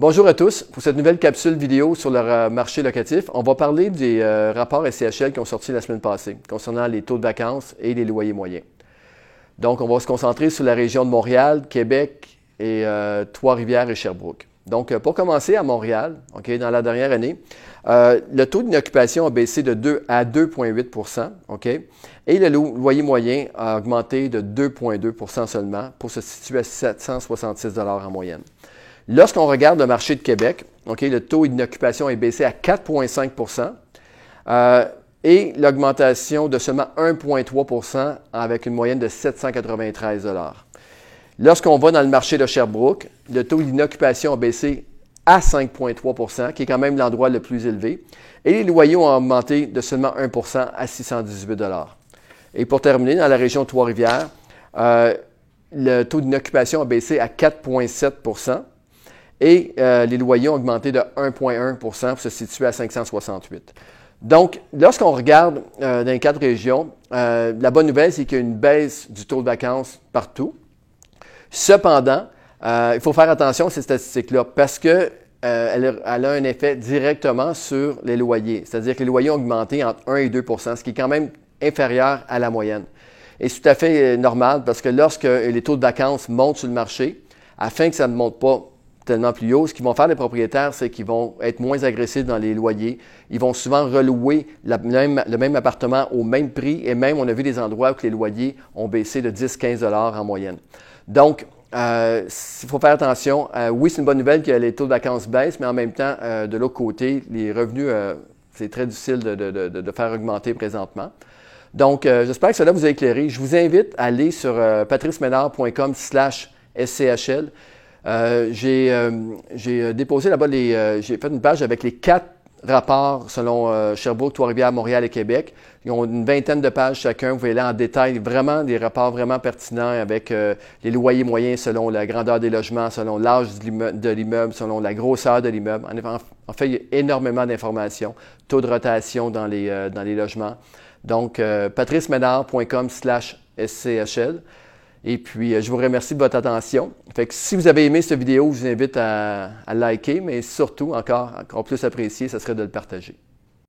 Bonjour à tous. Pour cette nouvelle capsule vidéo sur le euh, marché locatif, on va parler des euh, rapports SCHL qui ont sorti la semaine passée concernant les taux de vacances et les loyers moyens. Donc, on va se concentrer sur la région de Montréal, Québec et euh, Trois-Rivières et Sherbrooke. Donc, pour commencer à Montréal, dans la dernière année, le taux d'inoccupation a baissé de 2 à 2,8 ok, et le loyer moyen a augmenté de 2,2% seulement pour se situer à 766 en moyenne. Lorsqu'on regarde le marché de Québec, le taux d'inoccupation est baissé à 4,5% euh, et l'augmentation de seulement 1,3% avec une moyenne de 793 Lorsqu'on va dans le marché de Sherbrooke, le taux d'inoccupation a baissé à 5,3% qui est quand même l'endroit le plus élevé, et les loyers ont augmenté de seulement 1% à 618 Et pour terminer, dans la région Trois-Rivières, euh, le taux d'inoccupation a baissé à 4,7 et euh, les loyers ont augmenté de 1,1% pour se situer à 568. Donc, lorsqu'on regarde euh, dans les quatre régions, euh, la bonne nouvelle, c'est qu'il y a une baisse du taux de vacances partout. Cependant, il faut faire attention à ces statistiques-là parce qu'elles elle, a un effet directement sur les loyers. C'est-à-dire que les loyers ont augmenté entre 1 et 2% ce qui est quand même inférieur à la moyenne. Et c'est tout à fait normal parce que lorsque les taux de vacances montent sur le marché, afin que ça ne monte pas tellement plus haut. Ce qu'ils vont faire les propriétaires, c'est qu'ils vont être moins agressifs dans les loyers. Ils vont souvent relouer le même appartement au même prix et même on a vu des endroits où les loyers ont baissé de 10-15 en moyenne. Donc, euh, il faut faire attention. Euh, oui, c'est une bonne nouvelle que les taux de vacances baissent, mais en même temps, euh, de l'autre côté, les revenus, c'est très difficile de, faire augmenter présentement. Donc, j'espère que cela vous a éclairé. Je vous invite à aller sur patriceménard.com slash SCHL. Euh, j'ai euh, euh, déposé là-bas les. j'ai fait une page avec les quatre rapports selon Sherbrooke, Trois-Rivières, Montréal et Québec. Ils ont une vingtaine de pages chacun. Vous voyez là en détail vraiment des rapports vraiment pertinents avec les loyers moyens selon la grandeur des logements, selon l'âge de l'immeuble, selon la grosseur de l'immeuble. En, fait, il y a énormément d'informations. Taux de rotation dans les, dans les logements. Donc, patricemedard.com slash SCHL. Et puis, euh, je vous remercie de votre attention. Fait que si vous avez aimé cette vidéo, je vous invite à, liker, mais surtout, encore, encore plus apprécié, ce serait de le partager.